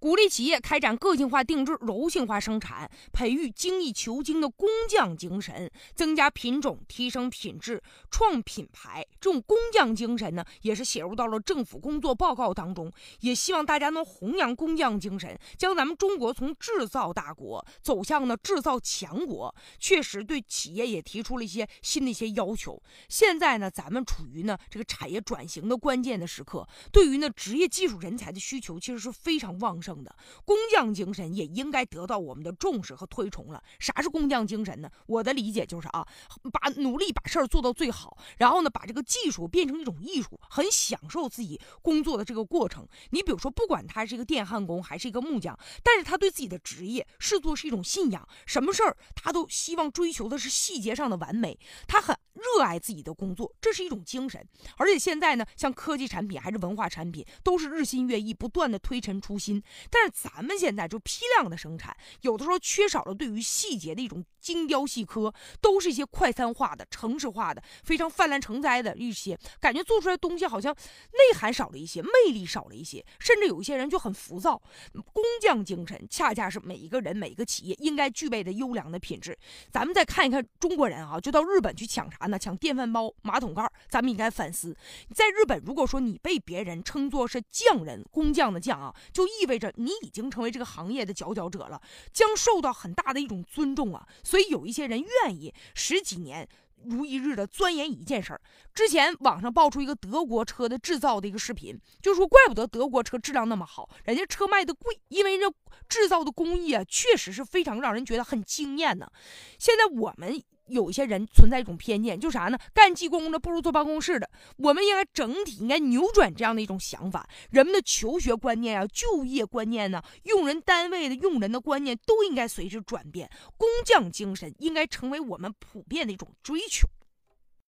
鼓励企业开展个性化定制、柔性化生产，培育精益求精的工匠精神，增加品种，提升品质，创品牌。这种工匠精神呢，也是写入到了政府工作报告当中。也希望大家能弘扬工匠精神，将咱们中国从制造大国走向呢制造强国。确实对企业也提出了一些新的一些要求。现在呢，咱们处于呢这个产业转型的关键的时刻，对于呢职业技术人才的需求其实是非常旺盛的。工匠精神也应该得到我们的重视和推崇了。啥是工匠精神呢？我的理解就是啊，把努力把事儿做到最好，然后呢把这个技术变成一种艺术，很享受自己工作的这个过程。你比如说，不管他是一个电焊工还是一个木匠，但是他对自己的职业视作是一种信仰，什么事儿他都希望追求的是细节上的完美，他很热爱自己的工作，这是一种精神。而且现在呢，像科技产品还是文化产品，都是日新月异，不断的推陈出新。但是咱们现在就批量的生产，有的时候缺少了对于细节的一种精雕细刻，都是一些快餐化的、城市化的、非常泛滥成灾的一些，感觉做出来东西好像内涵少了一些，魅力少了一些。甚至有一些人就很浮躁，工匠精神恰恰是每一个人、每一个企业应该具备的优良的品质。咱们再看一看中国人啊，就到日本去抢啥那？抢电饭煲、马桶盖。咱们应该反思，在日本，如果说你被别人称作是匠人、工匠的匠啊，就意味着你已经成为这个行业的佼佼者了，将受到很大的一种尊重啊。所以有一些人愿意十几年。如一日的钻研一件事儿。之前网上爆出一个德国车的制造的一个视频，就说怪不得德国车质量那么好，人家车卖的贵，因为这制造的工艺啊，确实是非常让人觉得很惊艳呢。现在我们有一些人存在一种偏见，就啥呢？干技工的不如坐办公室的。我们应该整体应该扭转这样的一种想法，人们的求学观念啊、就业观念呢、用人单位的用人的观念都应该随之转变。工匠精神应该成为我们普遍的一种追求。